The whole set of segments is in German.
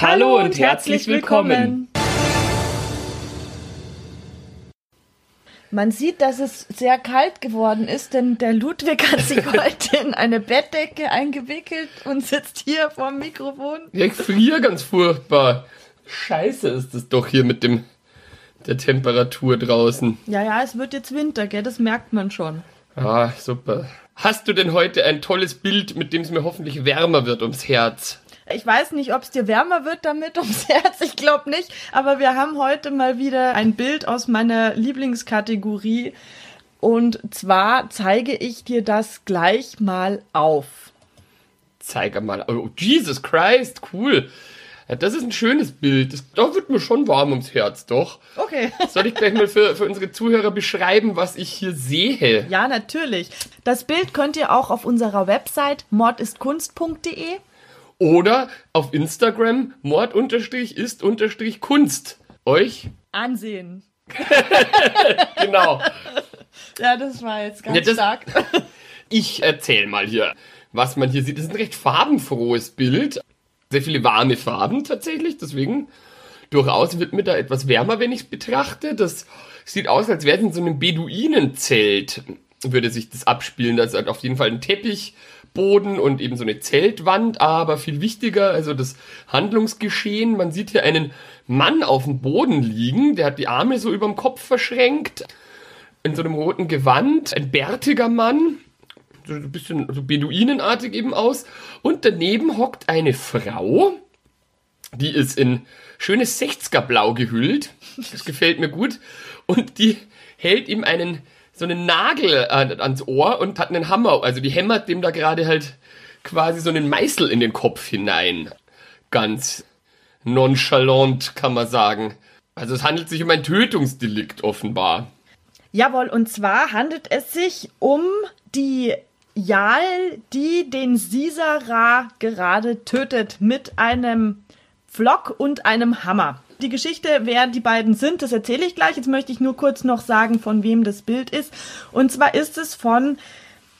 Hallo, und, herzlich willkommen. Man sieht, dass es sehr kalt geworden ist, denn der Ludwig hat sich heute in eine Bettdecke eingewickelt und sitzt hier vorm Mikrofon. Ja, ich friere ganz furchtbar. Scheiße ist es doch hier mit dem der Temperatur draußen. Ja, ja, es wird jetzt Winter, gell? Das merkt man schon. Ah, super. Hast du denn heute ein tolles Bild, mit dem es mir hoffentlich wärmer wird ums Herz? Ich weiß nicht, ob es dir wärmer wird damit ums Herz. Ich glaube nicht. Aber wir haben heute mal wieder ein Bild aus meiner Lieblingskategorie. Und zwar zeige ich dir das gleich mal auf. Zeige mal. Oh, Jesus Christ, cool. Ja, das ist ein schönes Bild. Das, da wird mir schon warm ums Herz, doch. Okay. Soll ich gleich mal für, für unsere Zuhörer beschreiben, was ich hier sehe? Ja, natürlich. Das Bild könnt ihr auch auf unserer Website mordistkunst.de oder auf Instagram mord-ist-kunst euch ansehen. genau. Ja, das war jetzt ganz Ja, das- stark. Ich erzähl mal hier, was man hier sieht. Das ist ein recht farbenfrohes Bild. Sehr viele warme Farben tatsächlich, deswegen durchaus wird mir da etwas wärmer, wenn ich es betrachte. Das sieht aus, als wäre es in so einem Beduinenzelt, würde sich das abspielen. Da ist halt auf jeden Fall ein Teppichboden und eben so eine Zeltwand, aber viel wichtiger, also das Handlungsgeschehen. Man sieht hier einen Mann auf dem Boden liegen, der hat die Arme so überm Kopf verschränkt, in so einem roten Gewand, ein bärtiger Mann, so ein bisschen so beduinenartig eben aus. Und daneben hockt eine Frau, die ist in schönes 60er-Blau gehüllt. Das gefällt mir gut. Und die hält ihm einen, so einen Nagel an, ans Ohr und hat einen Hammer. Also die hämmert dem da gerade halt quasi so einen Meißel in den Kopf hinein. Ganz nonchalant, kann man sagen. Also es handelt sich um ein Tötungsdelikt offenbar. Jawohl, und zwar handelt es sich um die Jal, die den Sisera gerade tötet mit einem Pflock und einem Hammer. Die Geschichte, wer die beiden sind, das erzähle ich gleich. Jetzt möchte ich nur kurz noch sagen, von wem das Bild ist. Und zwar ist es von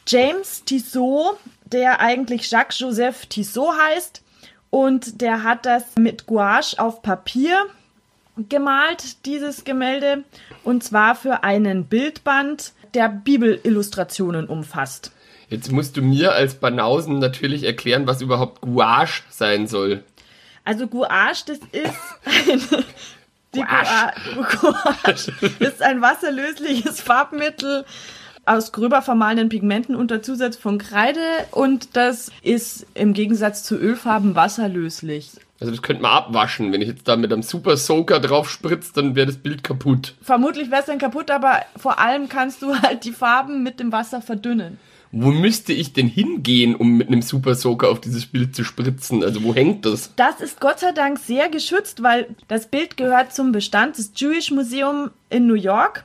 James Tissot, der eigentlich Jacques Joseph Tissot heißt. Und der hat das mit Gouache auf Papier gemalt, dieses Gemälde, und zwar für einen Bildband, der Bibelillustrationen umfasst. Jetzt musst du mir als Banausen natürlich erklären, was überhaupt Gouache sein soll. Also Gouache, das ist ein, die. Gouache ist ein wasserlösliches Farbmittel aus gröber vermahlenen Pigmenten unter Zusatz von Kreide und das ist im Gegensatz zu Ölfarben wasserlöslich. Also das könnte man abwaschen. Wenn ich jetzt da mit einem Super Soaker drauf spritze, dann wäre das Bild kaputt. Vermutlich wäre es dann kaputt, aber vor allem kannst du halt die Farben mit dem Wasser verdünnen. Wo müsste ich denn hingehen, um mit einem Super Soaker auf dieses Bild zu spritzen? Also wo hängt das? Das ist Gott sei Dank sehr geschützt, weil das Bild gehört zum Bestand des Jewish Museum in New York.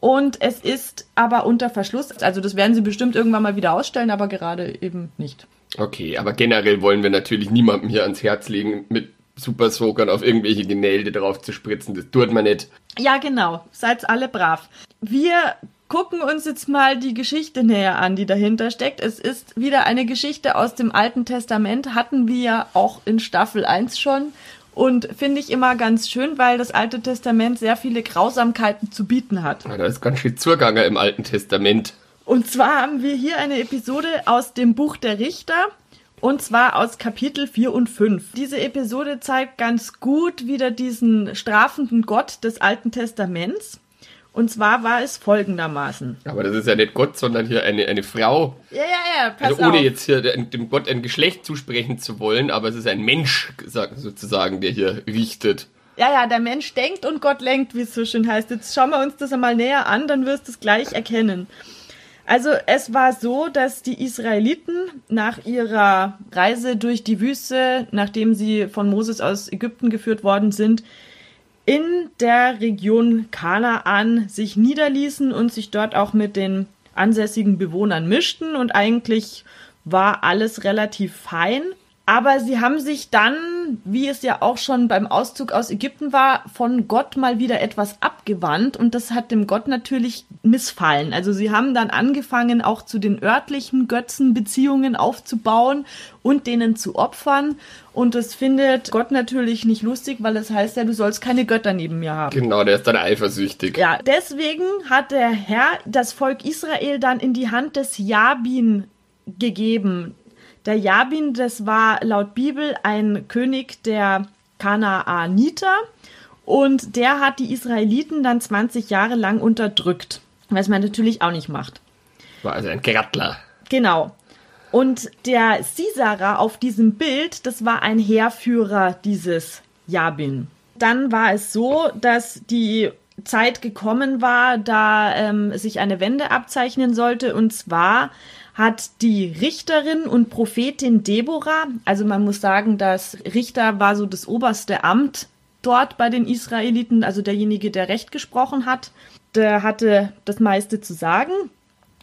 Und es ist aber unter Verschluss. Also das werden sie bestimmt irgendwann mal wieder ausstellen, aber gerade eben nicht. Okay, aber generell wollen wir natürlich niemandem hier ans Herz legen, mit Super Soakern auf irgendwelche Gemälde drauf zu spritzen. Das tut man nicht. Ja, genau. Seid alle brav. Wir gucken uns jetzt mal die Geschichte näher an, die dahinter steckt. Es ist wieder eine Geschichte aus dem Alten Testament. Hatten wir ja auch in Staffel 1 schon. Und finde ich immer ganz schön, weil das Alte Testament sehr viele Grausamkeiten zu bieten hat. Ja, Da ist ganz schön Zuganger im Alten Testament. Und zwar haben wir hier eine Episode aus dem Buch der Richter. Und zwar aus Kapitel 4 und 5. Diese Episode zeigt ganz gut wieder diesen strafenden Gott des Alten Testaments. Und zwar war es folgendermaßen. Aber das ist ja nicht Gott, sondern hier eine, eine Frau. Ja, ja, ja, pass Also ohne auf. jetzt hier dem Gott ein Geschlecht zusprechen zu wollen, aber es ist ein Mensch sag- sozusagen, der hier richtet. Ja, ja, der Mensch denkt und Gott lenkt, wie es so schön heißt. Jetzt schauen wir uns das einmal näher an, dann wirst du es gleich erkennen. Also es war so, dass die Israeliten nach ihrer Reise durch die Wüste, nachdem sie von Moses aus Ägypten geführt worden sind, in der Region Kanaan sich niederließen und sich dort auch mit den ansässigen Bewohnern mischten und eigentlich war alles relativ fein. Aber sie haben sich dann, wie es ja auch schon beim Auszug aus Ägypten war, von Gott mal wieder etwas abgewandt und das hat dem Gott natürlich missfallen. Also sie haben dann angefangen, auch zu den örtlichen Götzen Beziehungen aufzubauen und denen zu opfern. Und das findet Gott natürlich nicht lustig, weil das heißt ja, du sollst keine Götter neben mir haben. Genau, der ist dann eifersüchtig. Ja, deswegen hat der Herr das Volk Israel dann in die Hand des Jabin gegeben. Der Jabin, das war laut Bibel ein König der Kanaaniter und der hat die Israeliten dann 20 Jahre lang unterdrückt, was man natürlich auch nicht macht. War also ein Grattler. Genau. Und der Sisera auf diesem Bild, das war ein Heerführer dieses Jabin. Dann war es so, dass die Zeit gekommen war, da ähm, sich eine Wende abzeichnen sollte. Und zwar hat die Richterin und Prophetin Deborah, also man muss sagen, dass Richter war so das oberste Amt dort bei den Israeliten, also derjenige, der Recht gesprochen hat, der hatte das meiste zu sagen.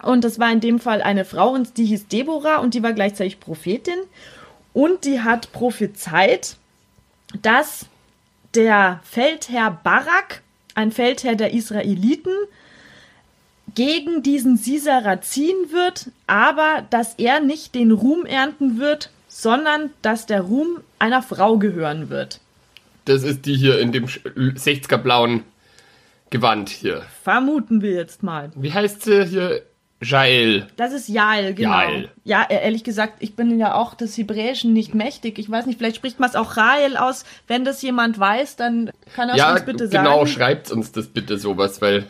Und das war in dem Fall eine Frau die hieß Deborah und die war gleichzeitig Prophetin. Und die hat prophezeit, dass der Feldherr Barak, ein Feldherr der Israeliten, gegen diesen Sisera ziehen wird, aber dass er nicht den Ruhm ernten wird, sondern dass der Ruhm einer Frau gehören wird. Das ist die hier in dem 60er blauen Gewand hier. Vermuten wir jetzt mal. Wie heißt sie hier? Jael. Das ist Jael, genau. Jael. Ja, e-, ehrlich gesagt, ich bin ja auch des Hebräischen nicht mächtig. Ich weiß nicht, vielleicht spricht man es auch Rael aus. Wenn das jemand weiß, dann kann er ja, uns bitte genau, sagen. Ja, genau, schreibt uns das bitte sowas, weil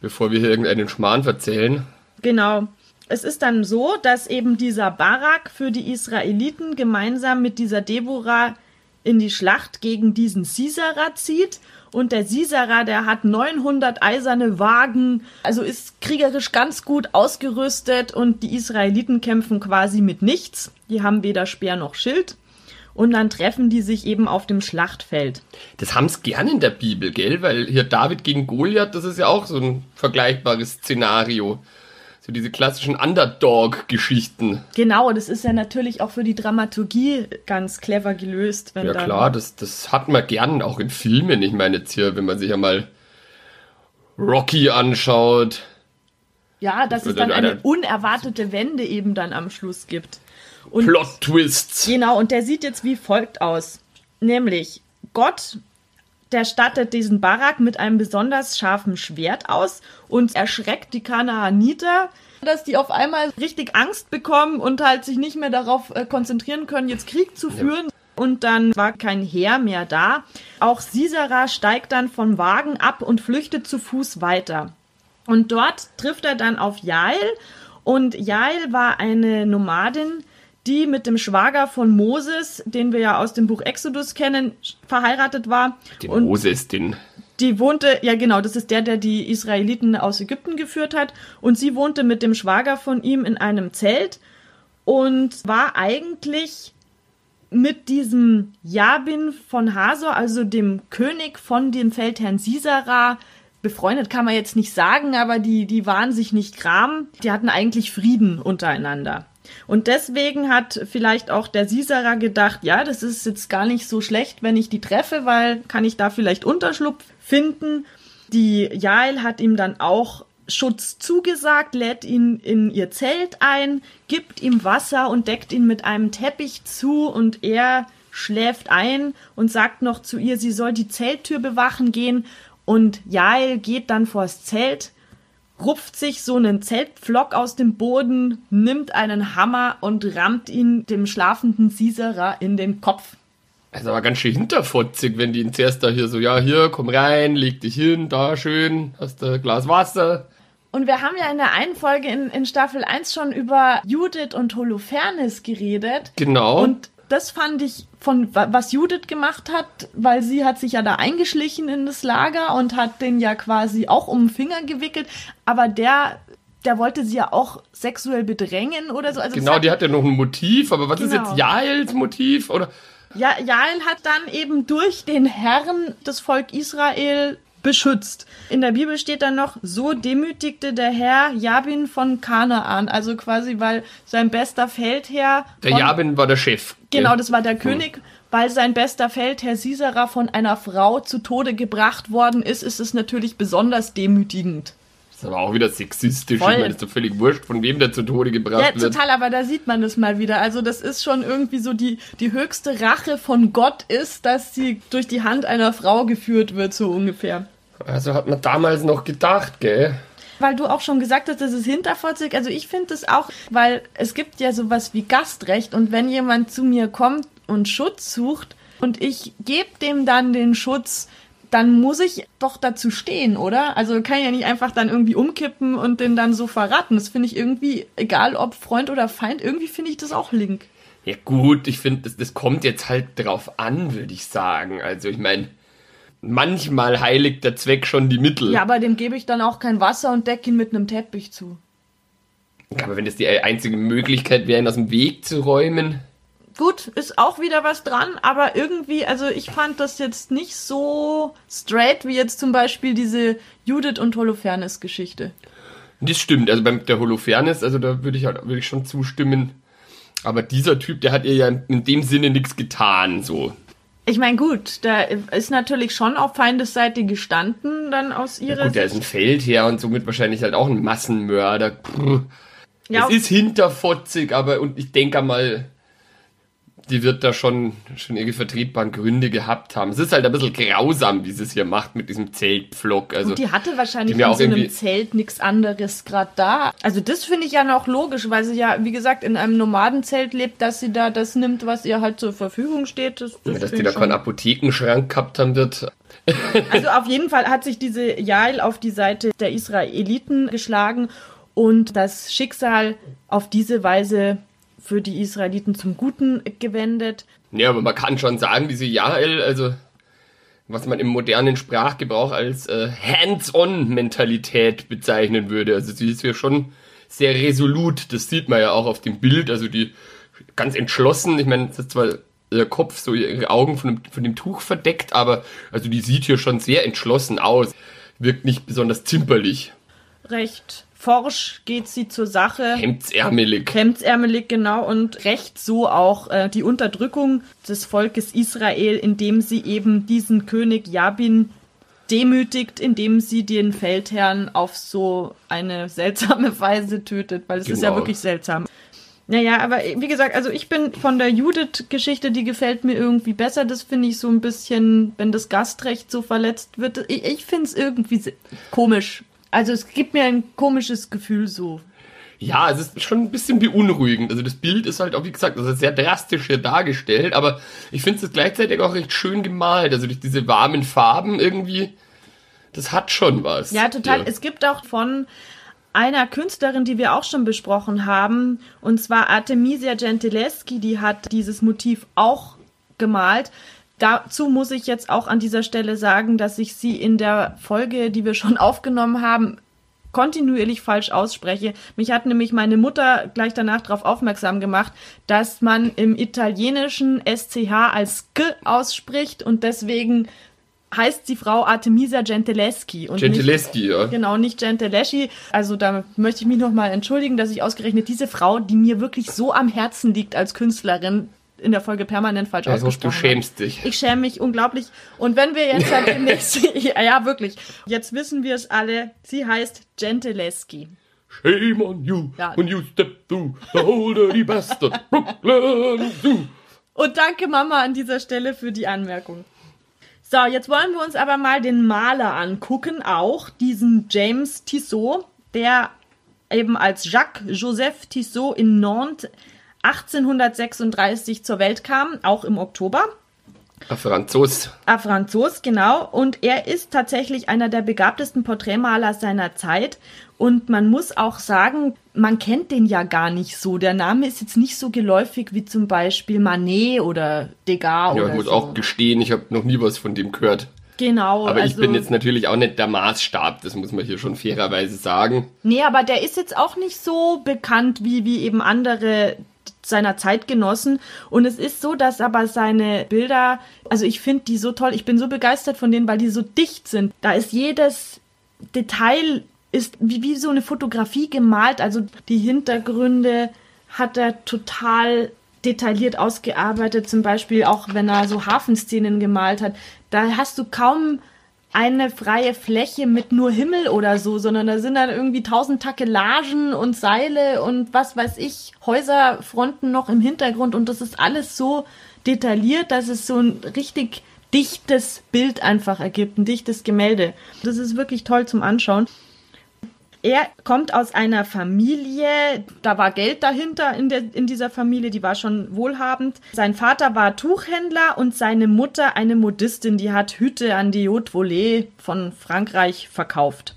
bevor wir hier irgendeinen Schmarrn verzählen. Genau. Es ist dann so, dass eben dieser Barak für die Israeliten gemeinsam mit dieser Deborah in die Schlacht gegen diesen Sisera zieht. Und der Sisera, der hat 900 eiserne Wagen, also ist kriegerisch ganz gut ausgerüstet und die Israeliten kämpfen quasi mit nichts. Die haben weder Speer noch Schild und dann treffen die sich eben auf dem Schlachtfeld. Das haben sie gern in der Bibel, gell? Weil hier David gegen Goliath, das ist ja auch so ein vergleichbares Szenario. So diese klassischen Underdog-Geschichten. Genau, das ist ja natürlich auch für die Dramaturgie ganz clever gelöst. ja klar, das, das hat man gern auch in Filmen. Ich meine jetzt hier, wenn man sich ja mal Rocky anschaut. Ja, dass es dann eine unerwartete Wende eben dann am Schluss gibt. Und Plot-Twists. Genau, und der sieht jetzt wie folgt aus. Nämlich, Gott, der stattet diesen Barak mit einem besonders scharfen Schwert aus und erschreckt die Kanaaniter, dass die auf einmal richtig Angst bekommen und halt sich nicht mehr darauf äh, konzentrieren können, jetzt Krieg zu führen. Ja. Und dann war kein Heer mehr da. Auch Sisera steigt dann vom Wagen ab und flüchtet zu Fuß weiter. Und dort trifft er dann auf Jael. Und Jael war eine Nomadin, die mit dem Schwager von Moses, den wir ja aus dem Buch Exodus kennen, verheiratet war. Den und Moses, den. Die wohnte, ja genau, das ist der, der die Israeliten aus Ägypten geführt hat. Und sie wohnte mit dem Schwager von ihm in einem Zelt und war eigentlich mit diesem Jabin von Hasor, also dem König von dem Feldherrn Sisera, befreundet kann man jetzt nicht sagen, aber die, die waren sich nicht gram. Die hatten eigentlich Frieden untereinander. Und deswegen hat vielleicht auch der Sisera gedacht, ja, das ist jetzt gar nicht so schlecht, wenn ich die treffe, weil kann ich da vielleicht Unterschlupf finden. Die Jael hat ihm dann auch Schutz zugesagt, lädt ihn in ihr Zelt ein, gibt ihm Wasser und deckt ihn mit einem Teppich zu und er schläft ein und sagt noch zu ihr, sie soll die Zelttür bewachen gehen und Jael geht dann vors Zelt, rupft sich so einen Zeltpflock aus dem Boden, nimmt einen Hammer und rammt ihn dem schlafenden Sisera in den Kopf. Das ist aber ganz schön hinterfotzig, wenn die ihn zuerst da hier so, ja, hier, komm rein, leg dich hin, da schön, hast du ein Glas Wasser. Und wir haben ja in der einen Folge in, in Staffel 1 schon über Judith und Holofernes geredet. Genau. Und das fand ich von was Judith gemacht hat, weil sie hat sich ja da eingeschlichen in das Lager und hat den ja quasi auch um den Finger gewickelt, aber der der wollte sie ja auch sexuell bedrängen oder so. Also genau, hat, die hat ja noch ein Motiv, aber was Genau. ist jetzt Jaels Motiv? Oder ja, Jael hat dann eben durch den Herrn das Volk Israel beschützt. In der Bibel steht dann noch, so demütigte der Herr Jabin von Kanaan. Also quasi, weil sein bester Feldherr. der Jabin war der Chef. Genau, das war der König. Weil sein bester Feldherr Sisera von einer Frau zu Tode gebracht worden ist, ist es natürlich besonders demütigend. Das ist aber auch wieder sexistisch. Voll. Ich meine, ist doch völlig wurscht, von wem der zu Tode gebracht Ja, wird. total, aber da sieht man das mal wieder. Also das ist schon irgendwie so die, die höchste Rache von Gott ist, dass sie durch die Hand einer Frau geführt wird, so ungefähr. Also hat man damals noch gedacht, gell? Weil du auch schon gesagt hast, das ist hinterfotzig. Also ich finde das auch, weil es gibt ja sowas wie Gastrecht und wenn jemand zu mir kommt und Schutz sucht und ich gebe dem dann den Schutz, dann muss ich doch dazu stehen, oder? Also kann ich ja nicht einfach dann irgendwie umkippen und den dann so verraten. Das finde ich irgendwie, egal ob Freund oder Feind, irgendwie finde ich das auch link. Ja gut, ich finde, das, das kommt jetzt halt drauf an, würde ich sagen. Also ich meine, manchmal heiligt der Zweck schon die Mittel. Ja, aber dem gebe ich dann auch kein Wasser und decke ihn mit einem Teppich zu. Aber wenn das die einzige Möglichkeit wäre, ihn aus dem Weg zu räumen. Gut, ist auch wieder was dran, aber irgendwie, also ich fand das jetzt nicht so straight wie jetzt zum Beispiel diese Judith und Holofernes-Geschichte. Das stimmt, also beim der Holofernes, also da würde ich halt würde ich schon zustimmen. Aber dieser Typ, der hat ihr ja in dem Sinne nichts getan, so. Ich meine, gut, da ist natürlich schon auf Feindesseite gestanden, dann aus ihrer Gut, der ist ein Feldherr und somit wahrscheinlich halt auch ein Massenmörder. Ja. Es ist hinterfotzig, aber und ich denke mal, die wird da schon, schon ihre vertretbaren Gründe gehabt haben. Es ist halt ein bisschen grausam, wie sie es hier macht mit diesem Zeltpflock. Also, Die hatte wahrscheinlich die in auch so einem irgendwie- Zelt nichts anderes gerade da. Also das finde ich ja noch logisch, weil sie ja, wie gesagt, in einem Nomadenzelt lebt, dass sie da das nimmt, was ihr halt zur Verfügung steht. Das, das dass find die da keinen Apothekenschrank gehabt haben wird. Also auf jeden Fall hat sich diese Jael auf die Seite der Israeliten geschlagen und das Schicksal auf diese Weise für die Israeliten zum Guten gewendet. Ja, aber man kann schon sagen, diese Jael, also was man im modernen Sprachgebrauch als äh, Hands-on-Mentalität bezeichnen würde. Also sie ist ja schon sehr resolut, das sieht man ja auch auf dem Bild, also die ganz entschlossen, ich meine, das ist zwar ihr Kopf, so ihre Augen von dem, von dem Tuch verdeckt, aber also die sieht hier schon sehr entschlossen aus, wirkt nicht besonders zimperlich, Recht forsch geht sie zur Sache. hemdsärmelig. Hemdsärmelig, genau, und recht so auch äh, die Unterdrückung des Volkes Israel, indem sie eben diesen König Jabin demütigt, indem sie den Feldherrn auf so eine seltsame Weise tötet, weil es ist ja Genau. wirklich seltsam. Naja, aber wie gesagt, also ich bin von der Judith-Geschichte, die gefällt mir irgendwie besser. Das finde ich so ein bisschen, wenn das Gastrecht so verletzt wird. Ich, ich finde es irgendwie komisch. Also es gibt mir ein komisches Gefühl so. Ja, es ist schon ein bisschen beunruhigend. Also das Bild ist halt auch, wie gesagt, ist sehr drastisch hier dargestellt, aber ich finde es gleichzeitig auch recht schön gemalt. Also durch diese warmen Farben irgendwie, das hat schon was. Ja, total. Es gibt auch von einer Künstlerin, die wir auch schon besprochen haben, und zwar Artemisia Gentileschi, die hat dieses Motiv auch gemalt. Dazu muss ich jetzt auch an dieser Stelle sagen, dass ich sie in der Folge, die wir schon aufgenommen haben, kontinuierlich falsch ausspreche. Mich hat nämlich meine Mutter gleich danach darauf aufmerksam gemacht, dass man im Italienischen SCH als G ausspricht und deswegen heißt die Frau Artemisia Gentileschi und nicht Gentileschi, ja. Genau, nicht Gentileschi. Also da möchte ich mich nochmal entschuldigen, dass ich ausgerechnet diese Frau, die mir wirklich so am Herzen liegt als Künstlerin, in der Folge permanent falsch Also du ausgesprochen habe. schämst dich. Ich schäme mich unglaublich. Und wenn wir jetzt halt demnächst, ja, ja, wirklich, jetzt wissen wir es alle, sie heißt Gentileschi. Shame on you Ja. when you step through the whole dirty bastard Brooklyn Zoo. Und danke Mama an dieser Stelle für die Anmerkung. So, jetzt wollen wir uns aber mal den Maler angucken, auch diesen James Tissot, der eben als Jacques Joseph Tissot in Nantes 1836 zur Welt kam, auch im Oktober. Ein Franzos. Ah, Franzos, genau. Und er ist tatsächlich einer der begabtesten Porträtmaler seiner Zeit. Und man muss auch sagen, man kennt den ja gar nicht so. Der Name ist jetzt nicht so geläufig wie zum Beispiel Manet oder Degas Ja, ich muss so. auch gestehen, ich habe noch nie was von dem gehört. Genau. Aber ich also- bin jetzt natürlich auch nicht der Maßstab, das muss man hier schon fairerweise sagen. Nee, aber der ist jetzt auch nicht so bekannt wie, wie eben andere seiner Zeitgenossen. Und es ist so, dass aber seine Bilder, also ich finde die so toll, ich bin so begeistert von denen, weil die so dicht sind. Da ist jedes Detail ist wie, wie so eine Fotografie gemalt. Also die Hintergründe hat er total detailliert ausgearbeitet. Zum Beispiel auch, wenn er so Hafenszenen gemalt hat. Da hast du kaum eine freie Fläche mit nur Himmel oder so, sondern da sind dann irgendwie tausend Takelagen und Seile und was weiß ich, Häuserfronten noch im Hintergrund und das ist alles so detailliert, dass es so ein richtig dichtes Bild einfach ergibt, ein dichtes Gemälde. Das ist wirklich toll zum Anschauen. Er kommt aus einer Familie, da war Geld dahinter in, der, in dieser Familie, die war schon wohlhabend. Sein Vater war Tuchhändler und seine Mutter eine Modistin, die hat Hüte an die Haute Volée von Frankreich verkauft.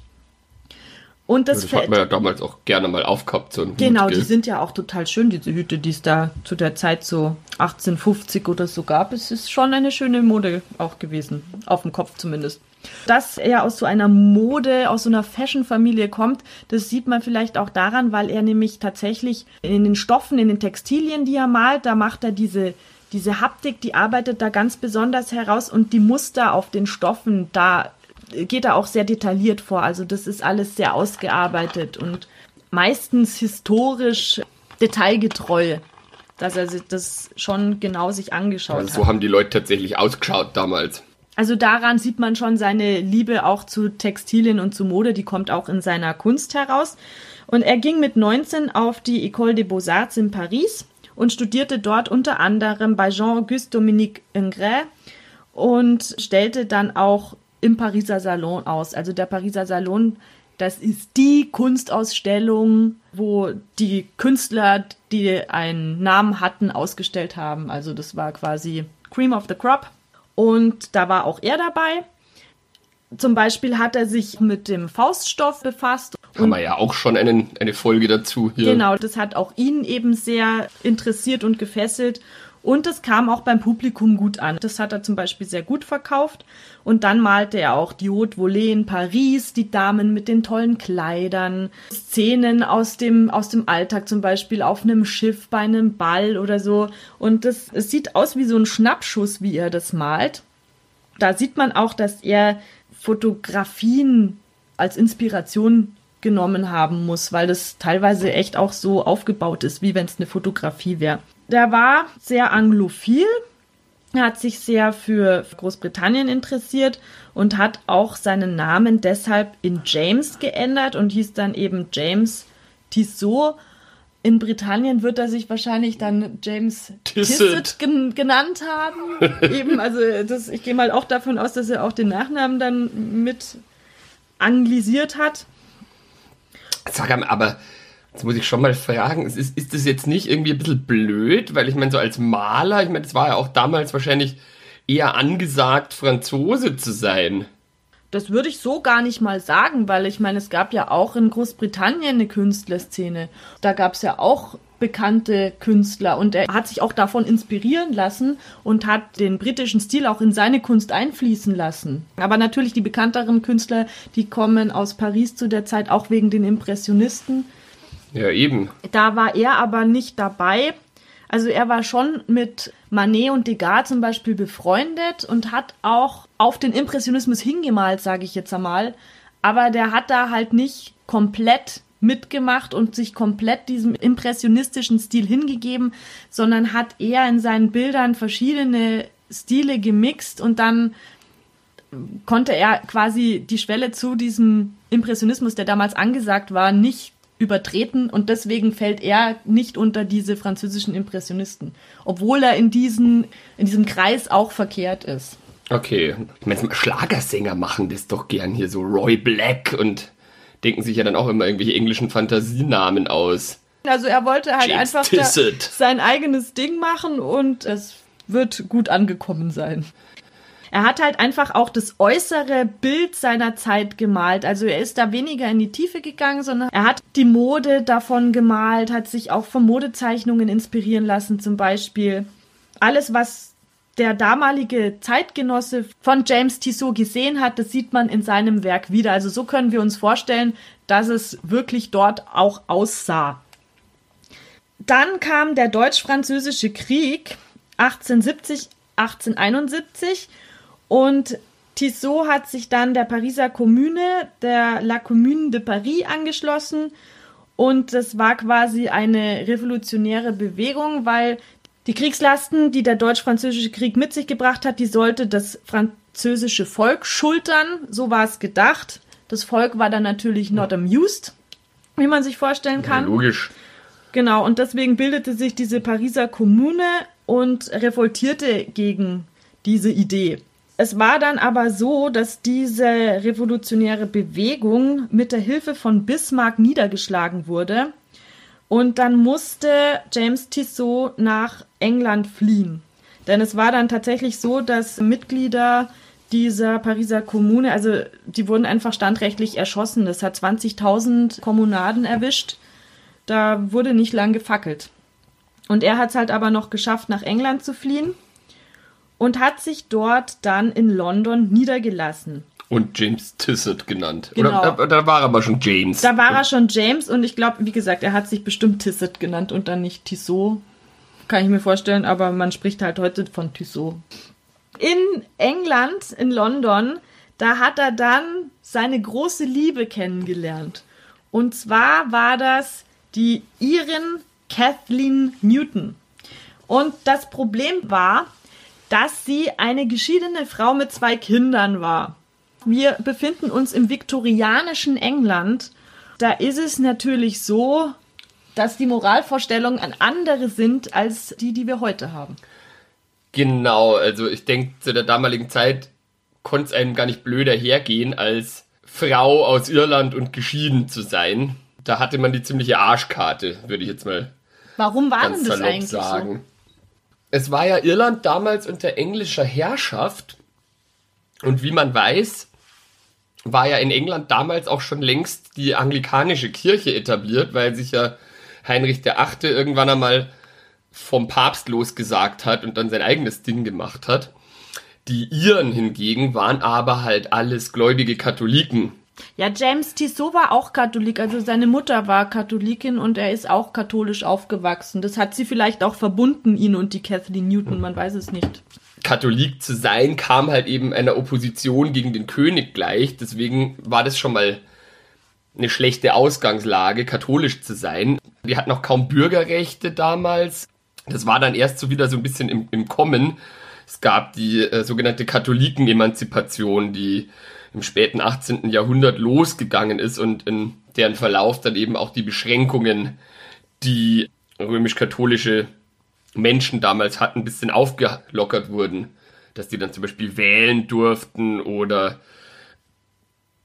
Und das, Das hat man ja damals auch gerne mal aufgehabt, so Hut, Genau, gell? die sind ja auch total schön, diese Hüte, die es da zu der Zeit so 1850 oder so gab. Es ist schon eine schöne Mode auch gewesen, auf dem Kopf zumindest. Dass er aus so einer Mode, aus so einer Fashion-Familie kommt, das sieht man vielleicht auch daran, weil er nämlich tatsächlich in den Stoffen, in den Textilien, die er malt, da macht er diese, diese Haptik, die arbeitet da ganz besonders heraus und die Muster auf den Stoffen, da geht er auch sehr detailliert vor. Also das ist alles sehr ausgearbeitet und meistens historisch detailgetreu, dass er sich das schon genau sich angeschaut Also hat. so haben die Leute tatsächlich ausgeschaut damals. Also daran sieht man schon seine Liebe auch zu Textilien und zu Mode, die kommt auch in seiner Kunst heraus. Und er ging mit 19 auf die École des Beaux-Arts in Paris und studierte dort unter anderem bei Jean-Auguste Dominique Ingres und stellte dann auch im Pariser Salon aus. Also der Pariser Salon, das ist die Kunstausstellung, wo die Künstler, die einen Namen hatten, ausgestellt haben. Also das war quasi Cream of the Crop. Und da war auch er dabei. Zum Beispiel hat er sich mit dem Fauststoff befasst. Haben wir ja auch schon einen, eine Folge dazu hier. Genau, das hat auch ihn eben sehr interessiert und gefesselt. Und es kam auch beim Publikum gut an. Das hat er zum Beispiel sehr gut verkauft. Und dann malte er auch die Haute Volée in Paris, die Damen mit den tollen Kleidern, Szenen aus dem, aus dem Alltag, zum Beispiel auf einem Schiff, bei einem Ball oder so. Und das, es sieht aus wie so ein Schnappschuss, wie er das malt. Da sieht man auch, dass er Fotografien als Inspiration genommen haben muss, weil das teilweise echt auch so aufgebaut ist, wie wenn es eine Fotografie wäre. Der war sehr anglophil, hat sich sehr für Großbritannien interessiert und hat auch seinen Namen deshalb in James geändert und hieß dann eben James Tissot. In Britannien wird er sich wahrscheinlich dann James. Tisset gen genannt haben. Eben, also das, ich gehe mal auch davon aus, dass er auch den Nachnamen dann mit anglisiert hat. Sag mal, aber jetzt muss ich schon mal fragen, ist, ist das jetzt nicht irgendwie ein bisschen blöd? Weil ich meine, so als Maler, ich meine, das war ja auch damals wahrscheinlich eher angesagt, Franzose zu sein. Das würde ich so gar nicht mal sagen, weil ich meine, es gab ja auch in Großbritannien eine Künstlerszene. Da gab es ja auch bekannte Künstler und er hat sich auch davon inspirieren lassen und hat den britischen Stil auch in seine Kunst einfließen lassen. Aber natürlich die bekannteren Künstler, die kommen aus Paris zu der Zeit auch wegen den Impressionisten. Ja, eben. Da war er aber nicht dabei. Also er war schon mit Manet und Degas zum Beispiel befreundet und hat auch auf den Impressionismus hingemalt, sage ich jetzt einmal. Aber der hat da halt nicht komplett mitgemacht und sich komplett diesem impressionistischen Stil hingegeben, sondern hat eher in seinen Bildern verschiedene Stile gemixt und dann konnte er quasi die Schwelle zu diesem Impressionismus, der damals angesagt war, nicht übertreten und deswegen fällt er nicht unter diese französischen Impressionisten, obwohl er in, diesen, in diesem Kreis auch verkehrt ist. Okay. Ich meine, Schlagersänger machen das doch gern hier, so Roy Black und denken sich ja dann auch immer irgendwelche englischen Fantasienamen aus. Also er wollte halt James einfach sein eigenes Ding machen und es wird gut angekommen sein. Er hat halt einfach auch das äußere Bild seiner Zeit gemalt. Also er ist da weniger in die Tiefe gegangen, sondern er hat die Mode davon gemalt, hat sich auch von Modezeichnungen inspirieren lassen zum Beispiel. Alles, was der damalige Zeitgenosse von James Tissot gesehen hat, das sieht man in seinem Werk wieder. Also so können wir uns vorstellen, dass es wirklich dort auch aussah. Dann kam der Deutsch-Französische Krieg 1870, 1871 und Tissot hat sich dann der Pariser Kommune, der La Commune de Paris, angeschlossen. Und das war quasi eine revolutionäre Bewegung, weil die Kriegslasten, die der Deutsch-Französische Krieg mit sich gebracht hat, die sollte das französische Volk schultern. So war es gedacht. Das Volk war dann natürlich not amused, wie man sich vorstellen kann. Ja, logisch. Genau, und deswegen bildete sich diese Pariser Kommune und revoltierte gegen diese Idee. Es war dann aber so, dass diese revolutionäre Bewegung mit der Hilfe von Bismarck niedergeschlagen wurde und dann musste James Tissot nach England fliehen. Denn es war dann tatsächlich so, dass Mitglieder dieser Pariser Kommune, also die wurden einfach standrechtlich erschossen. Das hat 20.000 Kommunaden erwischt. Da wurde nicht lang gefackelt. Und er hat es halt aber noch geschafft, nach England zu fliehen und hat sich dort dann in London niedergelassen. Und James Tissot genannt. Genau. Oder, da war er aber schon James. Da war er schon James und ich glaube, wie gesagt, er hat sich bestimmt Tissot genannt und dann nicht Tissot. Kann ich mir vorstellen, aber man spricht halt heute von Tissot. In England, in London, da hat er dann seine große Liebe kennengelernt. Und zwar war das die Irin Kathleen Newton. Und das Problem war, dass sie eine geschiedene Frau mit zwei Kindern war. Wir befinden uns im viktorianischen England. Da ist es natürlich so, dass die Moralvorstellungen an andere sind als die, die wir heute haben. Genau, also ich denke, zu der damaligen Zeit konnte es einem gar nicht blöder hergehen, als Frau aus Irland und geschieden zu sein. Da hatte man die ziemliche Arschkarte, würde ich jetzt mal Warum war denn das eigentlich sagen. Es war ja Irland damals unter englischer Herrschaft. Und wie man weiß, war ja in England damals auch schon längst die anglikanische Kirche etabliert, weil sich ja Heinrich VIII. irgendwann einmal vom Papst losgesagt hat und dann sein eigenes Ding gemacht hat. Die Iren hingegen waren aber halt alles gläubige Katholiken. Ja, James Tissot war auch Katholik, also seine Mutter war Katholikin und er ist auch katholisch aufgewachsen. Das hat sie vielleicht auch verbunden, ihn und die Kathleen Newton, man weiß es nicht. Katholik zu sein kam halt eben einer Opposition gegen den König gleich. Deswegen war das schon mal eine schlechte Ausgangslage, katholisch zu sein. Die hatten noch kaum Bürgerrechte damals. Das war dann erst so wieder so ein bisschen im, im Kommen. Es gab die äh, sogenannte Katholiken-Emanzipation, die im späten 18. Jahrhundert losgegangen ist und in deren Verlauf dann eben auch die Beschränkungen, die römisch-katholische Menschen damals hatten, ein bisschen aufgelockert wurden. Dass die dann zum Beispiel wählen durften oder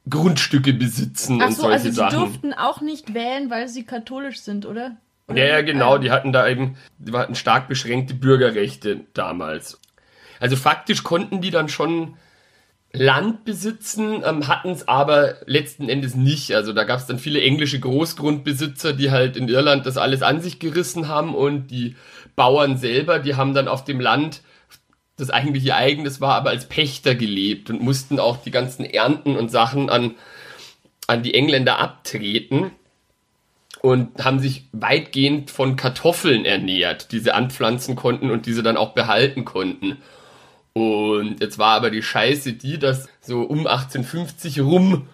Grundstücke besitzen Ach und so, solche also die Sachen. durften auch nicht wählen, weil sie katholisch sind, oder? oder? Ja, ja, genau, die hatten da eben, die hatten stark beschränkte Bürgerrechte damals. Also faktisch konnten die dann schon Land besitzen, ähm, hatten es aber letzten Endes nicht. Also da gab es dann viele englische Großgrundbesitzer, die halt in Irland das alles an sich gerissen haben und die Bauern selber, die haben dann auf dem Land, das eigentlich ihr eigenes war, aber als Pächter gelebt und mussten auch die ganzen Ernten und Sachen an, an die Engländer abtreten und haben sich weitgehend von Kartoffeln ernährt, die sie anpflanzen konnten und die sie dann auch behalten konnten. Und jetzt war aber die Scheiße die, dass so um 1850 rum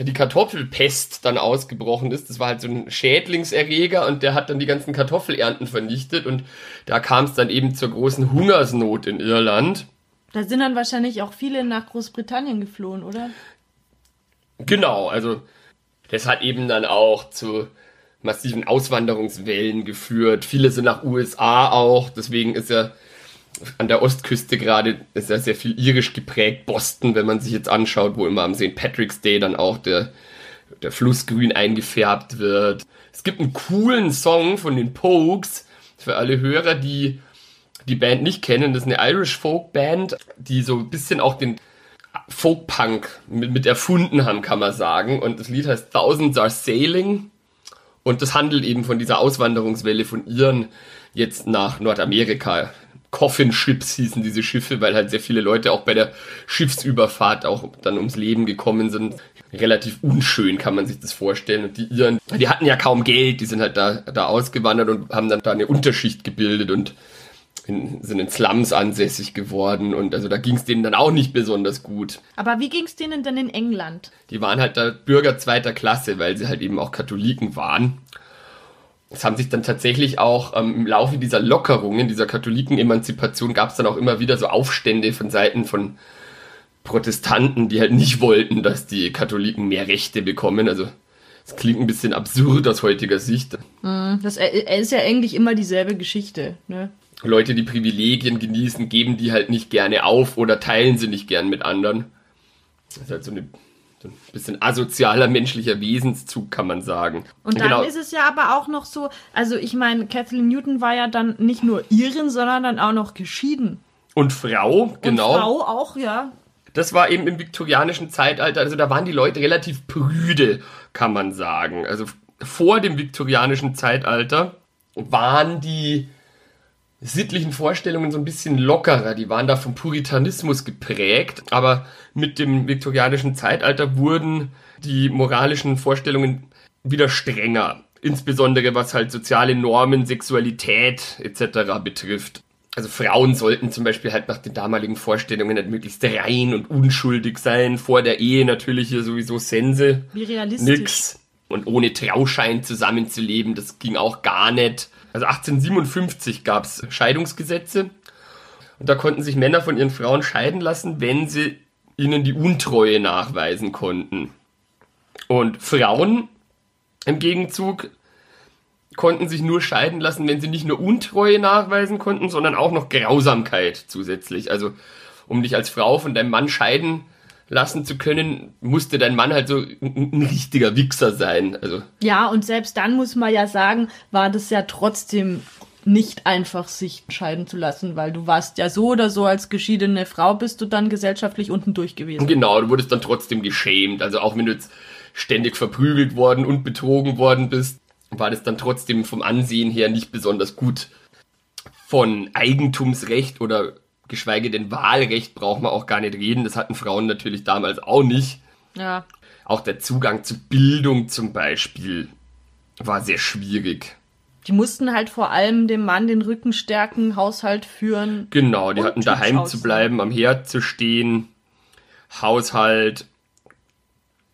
die Kartoffelpest dann ausgebrochen ist. Das war halt so ein Schädlingserreger und der hat dann die ganzen Kartoffelernten vernichtet und da kam es dann eben zur großen Hungersnot in Irland. Da sind dann wahrscheinlich auch viele nach Großbritannien geflohen, oder? Genau, also das hat eben dann auch zu massiven Auswanderungswellen geführt. Viele sind nach USA auch, deswegen ist ja an der Ostküste gerade ist ja sehr viel irisch geprägt. Boston, wenn man sich jetzt anschaut, wo immer am St. Patrick's Day dann auch der, der Fluss grün eingefärbt wird. Es gibt einen coolen Song von den Pogues für alle Hörer, die die Band nicht kennen. Das ist eine Irish Folk Band, die so ein bisschen auch den Folk-Punk mit, mit erfunden haben, kann man sagen. Und das Lied heißt Thousands Are Sailing. Und das handelt eben von dieser Auswanderungswelle von Iren jetzt nach Nordamerika Coffin Ships hießen diese Schiffe, weil halt sehr viele Leute auch bei der Schiffsüberfahrt auch dann ums Leben gekommen sind. Relativ unschön kann man sich das vorstellen. Und die Iren, die hatten ja kaum Geld, die sind halt da, da ausgewandert und haben dann da eine Unterschicht gebildet und in, sind in Slums ansässig geworden und also da ging es denen dann auch nicht besonders gut. Aber wie ging es denen denn in England? Die waren halt da Bürger zweiter Klasse, weil sie halt eben auch Katholiken waren. Es haben sich dann tatsächlich auch ähm, im Laufe dieser Lockerungen, dieser Katholiken-Emanzipation, gab es dann auch immer wieder so Aufstände von Seiten von Protestanten, die halt nicht wollten, dass die Katholiken mehr Rechte bekommen. Also es klingt ein bisschen absurd aus heutiger Sicht. Hm, das äh, ist ja eigentlich immer dieselbe Geschichte. Ne? Leute, die Privilegien genießen, geben die halt nicht gerne auf oder teilen sie nicht gern mit anderen. Das ist halt so, eine, ein bisschen asozialer menschlicher Wesenszug, kann man sagen. Und dann genau. ist es ja aber auch noch so, also ich meine, Kathleen Newton war ja dann nicht nur Irin, sondern dann auch noch geschieden. Und Frau, genau. Und Frau auch, ja. Das war eben im viktorianischen Zeitalter, also da waren die Leute relativ prüde, kann man sagen. Also vor dem viktorianischen Zeitalter waren die sittlichen Vorstellungen so ein bisschen lockerer. Die waren da vom Puritanismus geprägt, aber mit dem viktorianischen Zeitalter wurden die moralischen Vorstellungen wieder strenger. Insbesondere was halt soziale Normen, Sexualität etc. betrifft. Also Frauen sollten zum Beispiel halt nach den damaligen Vorstellungen nicht möglichst rein und unschuldig sein. Vor der Ehe natürlich hier sowieso Sense. Wie realistisch. Nix. Und ohne Trauschein zusammenzuleben, das ging auch gar nicht. Also 1857 gab es Scheidungsgesetze und da konnten sich Männer von ihren Frauen scheiden lassen, wenn sie ihnen die Untreue nachweisen konnten. Und Frauen im Gegenzug konnten sich nur scheiden lassen, wenn sie nicht nur Untreue nachweisen konnten, sondern auch noch Grausamkeit zusätzlich. Also um dich als Frau von deinem Mann scheiden lassen zu können, musste dein Mann halt so ein, ein, richtiger Wichser sein. Also ja, und selbst dann muss man ja sagen, war das ja trotzdem nicht einfach sich scheiden zu lassen, weil du warst ja so oder so als geschiedene Frau bist du dann gesellschaftlich unten durch gewesen. Genau, du wurdest dann trotzdem geschämt. Also auch wenn du jetzt ständig verprügelt worden und betrogen worden bist, war das dann trotzdem vom Ansehen her nicht besonders gut. Von Eigentumsrecht oder geschweige denn Wahlrecht braucht man auch gar nicht reden. Das hatten Frauen natürlich damals auch nicht. Ja. Auch der Zugang zu Bildung zum Beispiel war sehr schwierig. Die mussten halt vor allem dem Mann den Rücken stärken, Haushalt führen. Genau, die hatten daheim zu bleiben, am Herd zu stehen, Haushalt,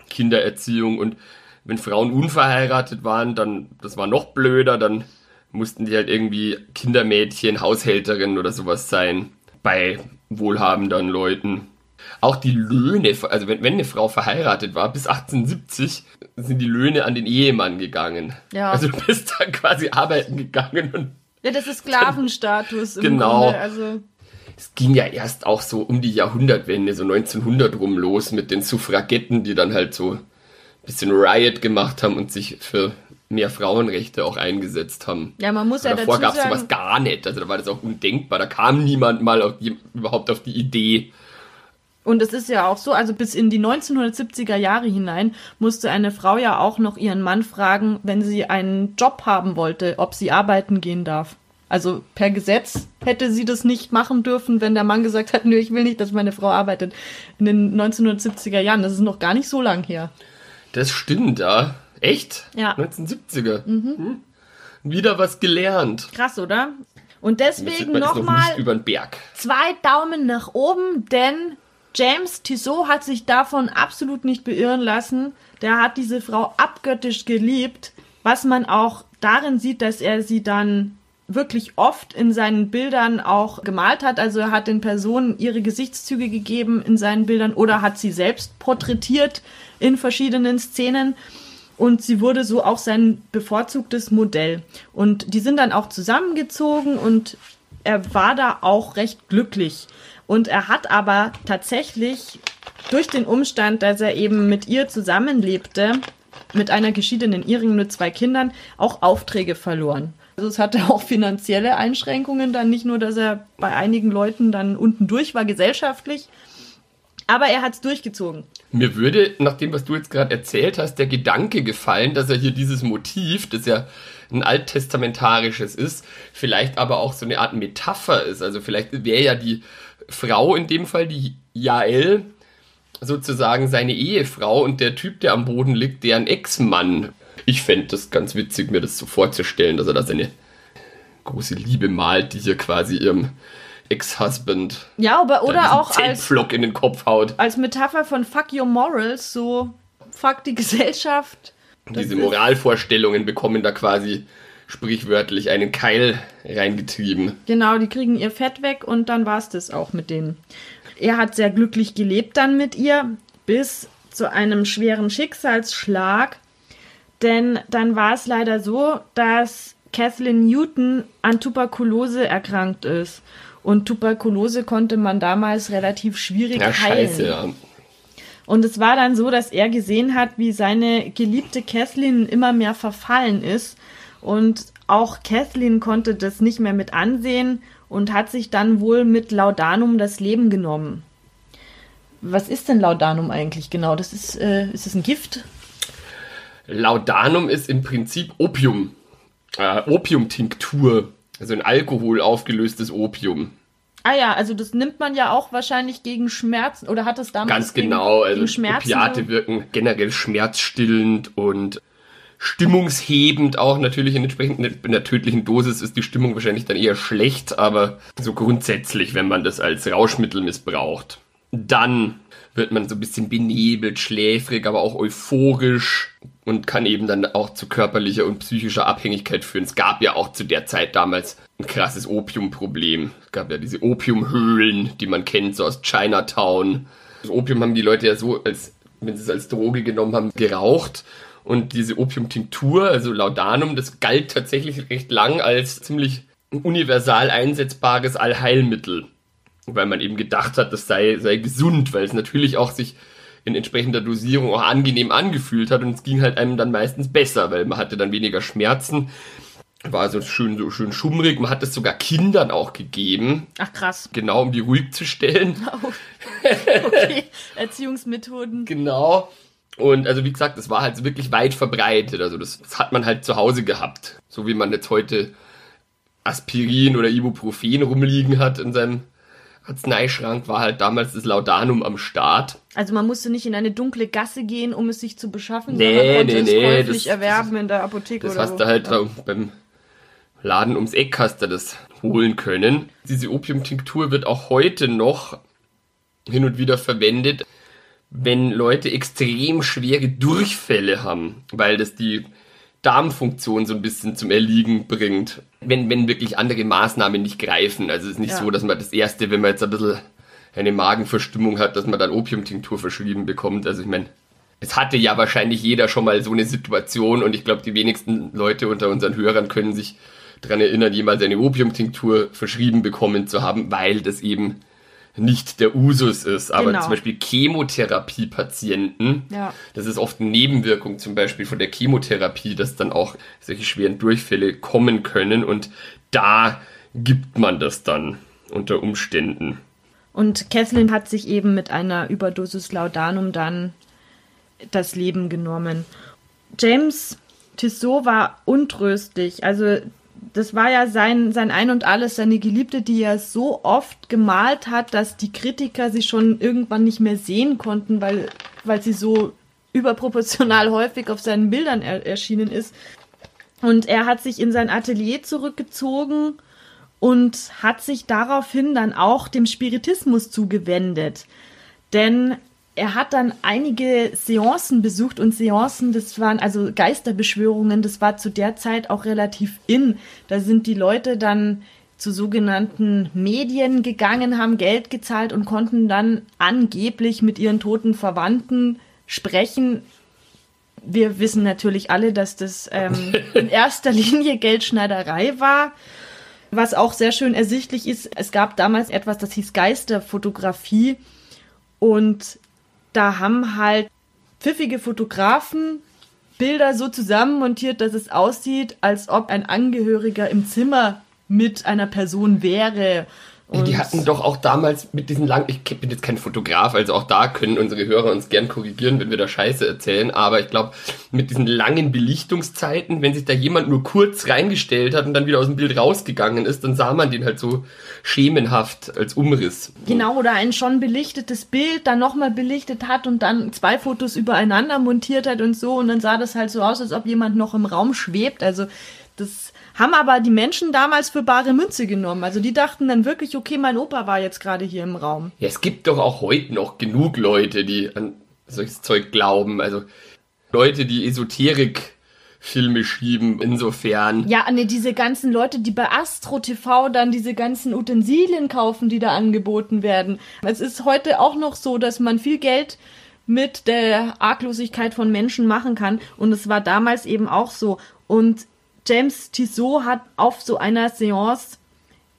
Kindererziehung und wenn Frauen unverheiratet waren, dann, das war noch blöder, dann mussten die halt irgendwie Kindermädchen, Haushälterin oder sowas sein bei wohlhabenden Leuten. Auch die Löhne, also wenn, wenn eine Frau verheiratet war, bis 1870 sind die Löhne an den Ehemann gegangen. Ja. Also du bist da quasi arbeiten gegangen und. Ja, das ist Sklavenstatus im genau. Grunde. Also es ging ja erst auch so um die Jahrhundertwende, so 1900 rum los mit den Suffragetten, die dann halt so ein bisschen Riot gemacht haben und sich für mehr Frauenrechte auch eingesetzt haben. Ja, man muss ja davor dazu Davor gab es sowas gar nicht. Also da war das auch undenkbar. Da kam niemand mal auf die, überhaupt auf die Idee. Und es ist ja auch so, also bis in die 1970er Jahre hinein musste eine Frau ja auch noch ihren Mann fragen, wenn sie einen Job haben wollte, ob sie arbeiten gehen darf. Also per Gesetz hätte sie das nicht machen dürfen, wenn der Mann gesagt hat, nö, ich will nicht, dass meine Frau arbeitet. In den 1970er Jahren, das ist noch gar nicht so lang her. Das stimmt, ja. Echt? Ja. 1970er. Mhm. Hm? Wieder was gelernt. Krass, oder? Und deswegen nochmal noch Berg. zwei Daumen nach oben, denn James Tissot hat sich davon absolut nicht beirren lassen. Der hat diese Frau abgöttisch geliebt, was man auch darin sieht, dass er sie dann wirklich oft in seinen Bildern auch gemalt hat. Also er hat den Personen ihre Gesichtszüge gegeben in seinen Bildern oder hat sie selbst porträtiert in verschiedenen Szenen und sie wurde so auch sein bevorzugtes Modell. Und die sind dann auch zusammengezogen und er war da auch recht glücklich. Und er hat aber tatsächlich durch den Umstand, dass er eben mit ihr zusammenlebte, mit einer geschiedenen Irin mit zwei Kindern, auch Aufträge verloren. Also es hatte auch finanzielle Einschränkungen, dann nicht nur, dass er bei einigen Leuten dann unten durch war gesellschaftlich, Aber er hat's durchgezogen. Mir würde, nach dem, was du jetzt gerade erzählt hast, der Gedanke gefallen, dass er hier dieses Motiv, das ja ein alttestamentarisches ist, vielleicht aber auch so eine Art Metapher ist. Also vielleicht wäre ja die Frau in dem Fall, die Jael, sozusagen seine Ehefrau und der Typ, der am Boden liegt, deren Ex-Mann. Ich fände das ganz witzig, mir das so vorzustellen, dass er da seine große Liebe malt, die hier quasi ihrem Ex-Husband Ja, aber oder auch als, Zeltpflock in den Kopf haut. als Metapher von Fuck Your Morals, so Fuck die Gesellschaft. Diese Moralvorstellungen bekommen da quasi sprichwörtlich einen Keil reingetrieben. Genau, die kriegen ihr Fett weg und dann war's das auch mit denen. Er hat sehr glücklich gelebt dann mit ihr, bis zu einem schweren Schicksalsschlag. Denn dann war es leider so, dass Kathleen Newton an Tuberkulose erkrankt ist. Und Tuberkulose konnte man damals relativ schwierig Ja, heilen. scheiße, ja. Und es war dann so, dass er gesehen hat, wie seine geliebte Kathleen immer mehr verfallen ist. Und auch Kathleen konnte das nicht mehr mit ansehen und hat sich dann wohl mit Laudanum das Leben genommen. Was ist denn Laudanum eigentlich genau? Das ist, äh, ist es ein Gift? Laudanum ist im Prinzip Opium. Äh, Opiumtinktur. Also in Alkohol aufgelöstes Opium. Ah ja, also das nimmt man ja auch wahrscheinlich gegen Schmerzen oder hat es damals Ganz gegen, genau. Also gegen Schmerzen Opiate wirken generell schmerzstillend und stimmungshebend auch natürlich in, entsprechend, in der tödlichen Dosis ist die Stimmung wahrscheinlich dann eher schlecht, aber so grundsätzlich, wenn man das als Rauschmittel missbraucht. Dann wird man so ein bisschen benebelt, schläfrig, aber auch euphorisch und kann eben dann auch zu körperlicher und psychischer Abhängigkeit führen. Es gab ja auch zu der Zeit damals ein krasses Opiumproblem. Es gab ja diese Opiumhöhlen, die man kennt, so aus Chinatown. Das Opium haben die Leute ja so, als wenn sie es als Droge genommen haben, geraucht. Und diese Opiumtinktur, also Laudanum, das galt tatsächlich recht lang als ziemlich universal einsetzbares Allheilmittel. Weil man eben gedacht hat, das sei, sei gesund, weil es natürlich auch sich in entsprechender Dosierung auch angenehm angefühlt hat und es ging halt einem dann meistens besser, weil man hatte dann weniger Schmerzen, war so schön, so schön schummrig, man hat es sogar Kindern auch gegeben, Ach krass. genau um die ruhig zu stellen. Okay, Erziehungsmethoden. Genau. Und also wie gesagt, das war halt wirklich weit verbreitet. Also das, das hat man halt zu Hause gehabt. So wie man jetzt heute Aspirin oder Ibuprofen rumliegen hat in seinem Arzneischrank, war halt damals das Laudanum am Start. Also man musste nicht in eine dunkle Gasse gehen, um es sich zu beschaffen, Nee, sondern konnte nee, es nee, käuflich das- erwerben in der Apotheke Das oder hast so. du halt ja. beim Laden ums Eck hast du das holen können. Diese Opiumtinktur wird auch heute noch hin und wieder verwendet, wenn Leute extrem schwere Durchfälle haben, weil das die Darmfunktion so ein bisschen zum Erliegen bringt, wenn, wenn wirklich andere Maßnahmen nicht greifen. Also es ist nicht Ja. so, dass man das erste, wenn man jetzt ein bisschen eine Magenverstimmung hat, dass man dann Opiumtinktur verschrieben bekommt. Also ich meine, es hatte ja wahrscheinlich jeder schon mal so eine Situation und ich glaube, die wenigsten Leute unter unseren Hörern können sich daran erinnern, jemals eine Opiumtinktur verschrieben bekommen zu haben, weil das eben nicht der Usus ist. Aber Genau. zum Beispiel Chemotherapiepatienten, Ja. das ist oft eine Nebenwirkung zum Beispiel von der Chemotherapie, dass dann auch solche schweren Durchfälle kommen können und da gibt man das dann unter Umständen. Und Kathleen hat sich eben mit einer Überdosis Laudanum dann das Leben genommen. James Tissot war untröstlich. Also das war ja sein, sein Ein und Alles, seine Geliebte, die er so oft gemalt hat, dass die Kritiker sie schon irgendwann nicht mehr sehen konnten, weil, weil sie so überproportional häufig auf seinen Bildern er, erschienen ist. Und er hat sich in sein Atelier zurückgezogen und hat sich daraufhin dann auch dem Spiritismus zugewendet. Denn er hat dann einige Seancen besucht und Seancen, das waren also Geisterbeschwörungen, das war zu der Zeit auch relativ in. Da sind die Leute dann zu sogenannten Medien gegangen, haben Geld gezahlt und konnten dann angeblich mit ihren toten Verwandten sprechen. Wir wissen natürlich alle, dass das ähm, in erster Linie Geldschneiderei war. Was auch sehr schön ersichtlich ist, es gab damals etwas, das hieß Geisterfotografie. Und da haben halt pfiffige Fotografen Bilder so zusammenmontiert, dass es aussieht, als ob ein Angehöriger im Zimmer mit einer Person wäre. Ja, die hatten doch auch damals mit diesen langen, ich bin jetzt kein Fotograf, also auch da können unsere Hörer uns gern korrigieren, wenn wir da Scheiße erzählen, aber ich glaube, mit diesen langen Belichtungszeiten, wenn sich da jemand nur kurz reingestellt hat und dann wieder aus dem Bild rausgegangen ist, dann sah man den halt so schemenhaft als Umriss. Genau, oder ein schon belichtetes Bild dann nochmal belichtet hat und dann zwei Fotos übereinander montiert hat und so und dann sah das halt so aus, als ob jemand noch im Raum schwebt, also das haben aber die Menschen damals für bare Münze genommen. Also die dachten dann wirklich, okay, mein Opa war jetzt gerade hier im Raum. Ja, es gibt doch auch heute noch genug Leute, die an solches Zeug glauben. Also Leute, die Esoterik Filme schieben, insofern. Ja, ne, diese ganzen Leute, die bei Astro TV dann diese ganzen Utensilien kaufen, die da angeboten werden. Es ist heute auch noch so, dass man viel Geld mit der Arglosigkeit von Menschen machen kann. Und es war damals eben auch so. Und James Tissot hat auf so einer Seance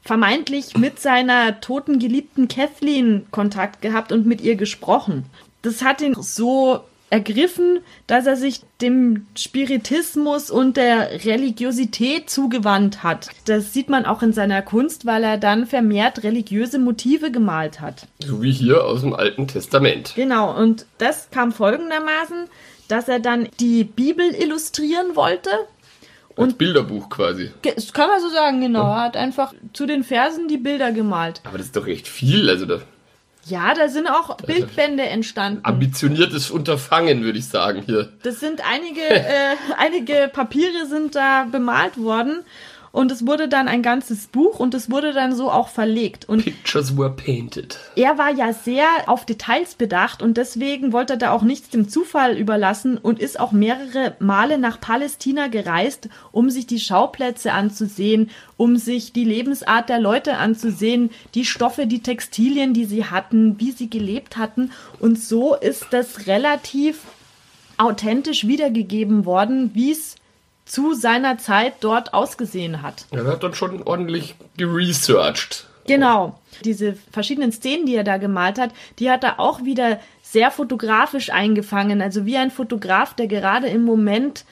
vermeintlich mit seiner toten Geliebten Kathleen Kontakt gehabt und mit ihr gesprochen. Das hat ihn so ergriffen, dass er sich dem Spiritismus und der Religiosität zugewandt hat. Das sieht man auch in seiner Kunst, weil er dann vermehrt religiöse Motive gemalt hat. So wie hier aus dem Alten Testament. Genau, und das kam folgendermaßen, dass er dann die Bibel illustrieren wollte und Bilderbuch quasi. Das kann man so sagen, genau. Er hat einfach zu den Versen die Bilder gemalt. Aber das ist doch echt viel, also da. Ja, da sind auch Bildbände entstanden. Ambitioniertes Unterfangen, würde ich sagen hier. Das sind einige, äh, einige Papiere sind da bemalt worden und es wurde dann ein ganzes Buch und es wurde dann so auch verlegt. Und Pictures were painted. Er war ja sehr auf Details bedacht und deswegen wollte er da auch nichts dem Zufall überlassen und ist auch mehrere Male nach Palästina gereist, um sich die Schauplätze anzusehen, um sich die Lebensart der Leute anzusehen, die Stoffe, die Textilien, die sie hatten, wie sie gelebt hatten. Und so ist das relativ authentisch wiedergegeben worden, wie es zu seiner Zeit dort ausgesehen hat. Er hat dann schon ordentlich geresearched. Genau. Diese verschiedenen Szenen, die er da gemalt hat, die hat er auch wieder sehr fotografisch eingefangen. Also wie ein Fotograf, der gerade im Moment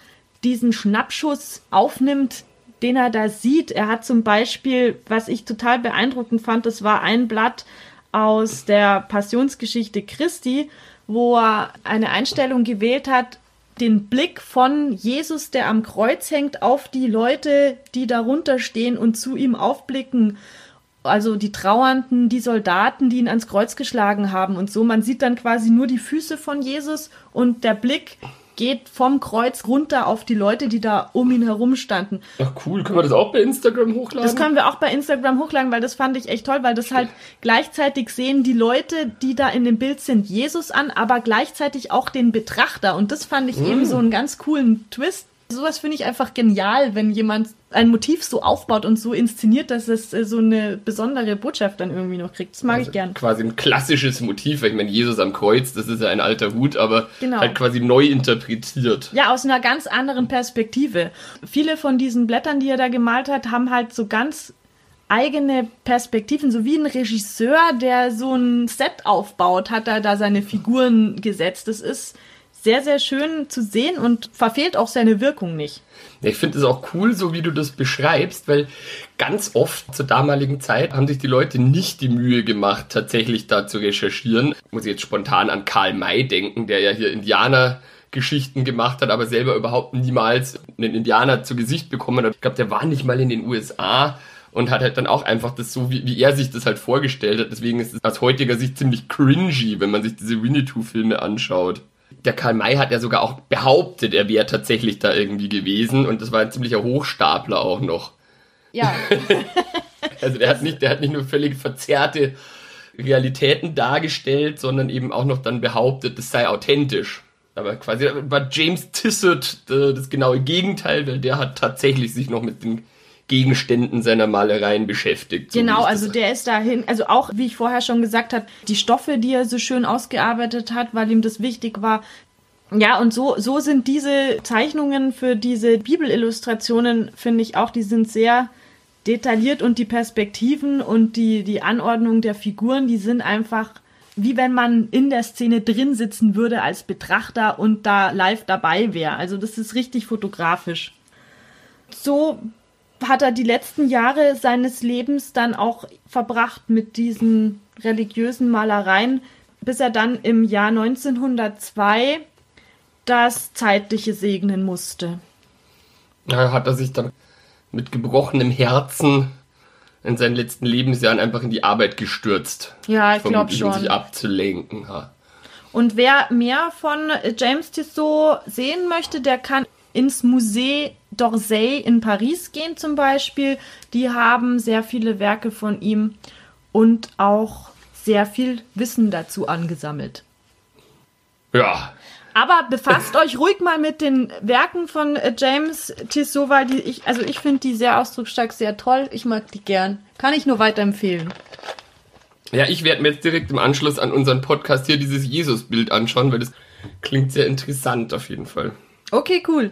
diesen Schnappschuss aufnimmt, den er da sieht. Er hat zum Beispiel, was ich total beeindruckend fand, das war ein Blatt aus der Passionsgeschichte Christi, wo er eine Einstellung gewählt hat, den Blick von Jesus, der am Kreuz hängt, auf die Leute, die darunter stehen und zu ihm aufblicken. Also die Trauernden, die Soldaten, die ihn ans Kreuz geschlagen haben und so. Man sieht dann quasi nur die Füße von Jesus und der Blick geht vom Kreuz runter auf die Leute, die da um ihn herum standen. Ach cool, können wir das auch bei Instagram hochladen? Das können wir auch bei Instagram hochladen, weil das fand ich echt toll, weil das halt gleichzeitig sehen die Leute, die da in dem Bild sind, Jesus an, aber gleichzeitig auch den Betrachter. Und das fand ich mm. eben so einen ganz coolen Twist. Sowas finde ich einfach genial, wenn jemand ein Motiv so aufbaut und so inszeniert, dass es äh, so eine besondere Botschaft dann irgendwie noch kriegt. Das mag also ich gern. Quasi ein klassisches Motiv. Ich meine, Jesus am Kreuz, das ist ja ein alter Hut, aber genau. halt quasi neu interpretiert. Ja, aus einer ganz anderen Perspektive. Viele von diesen Blättern, die er da gemalt hat, haben halt so ganz eigene Perspektiven, so wie ein Regisseur, der so ein Set aufbaut, hat er da seine Figuren gesetzt. Das ist sehr, sehr schön zu sehen und verfehlt auch seine Wirkung nicht. Ich finde es auch cool, so wie du das beschreibst, weil ganz oft zur damaligen Zeit haben sich die Leute nicht die Mühe gemacht, tatsächlich da zu recherchieren. Muss ich jetzt spontan an Karl May denken, der ja hier Indianer Geschichten gemacht hat, aber selber überhaupt niemals einen Indianer zu Gesicht bekommen hat. Ich glaube, der war nicht mal in den USA und hat halt dann auch einfach das so, wie, wie er sich das halt vorgestellt hat. Deswegen ist es aus heutiger Sicht ziemlich cringy, wenn man sich diese Winnetou-Filme anschaut der Karl May hat ja sogar auch behauptet, er wäre tatsächlich da irgendwie gewesen und das war ein ziemlicher Hochstapler auch noch. Ja. also der hat nicht, der hat nicht nur völlig verzerrte Realitäten dargestellt, sondern eben auch noch dann behauptet, das sei authentisch. Aber quasi war James Tissot äh, das genaue Gegenteil, weil der hat tatsächlich sich noch mit den Gegenständen seiner Malereien beschäftigt. So genau, also der ist dahin, also auch, wie ich vorher schon gesagt habe, die Stoffe, die er so schön ausgearbeitet hat, weil ihm das wichtig war. Ja, und so, so sind diese Zeichnungen für diese Bibelillustrationen, finde ich auch, die sind sehr detailliert und die Perspektiven und die, die Anordnung der Figuren, die sind einfach wie wenn man in der Szene drin sitzen würde als Betrachter und da live dabei wäre. Also das ist richtig fotografisch. So hat er die letzten Jahre seines Lebens dann auch verbracht mit diesen religiösen Malereien, bis er dann im Jahr 1902 das Zeitliche segnen musste. Da hat er sich dann mit gebrochenem Herzen in seinen letzten Lebensjahren einfach in die Arbeit gestürzt. Ja, ich glaube Vermutlich, um schon. sich abzulenken. Ja. Und wer mehr von James Tissot sehen möchte, der kann ins Musée d'Orsay in Paris gehen zum Beispiel. Die haben sehr viele Werke von ihm und auch sehr viel Wissen dazu angesammelt. ja, Aber befasst euch ruhig mal mit den Werken von äh, James Tissot, weil die ich, also ich finde die sehr ausdrucksstark, sehr toll. Ich mag die gern. Kann ich nur weiterempfehlen. Ja, ich werde mir jetzt direkt im Anschluss an unseren Podcast hier dieses Jesus-Bild anschauen, weil das klingt sehr interessant auf jeden Fall. Okay, cool.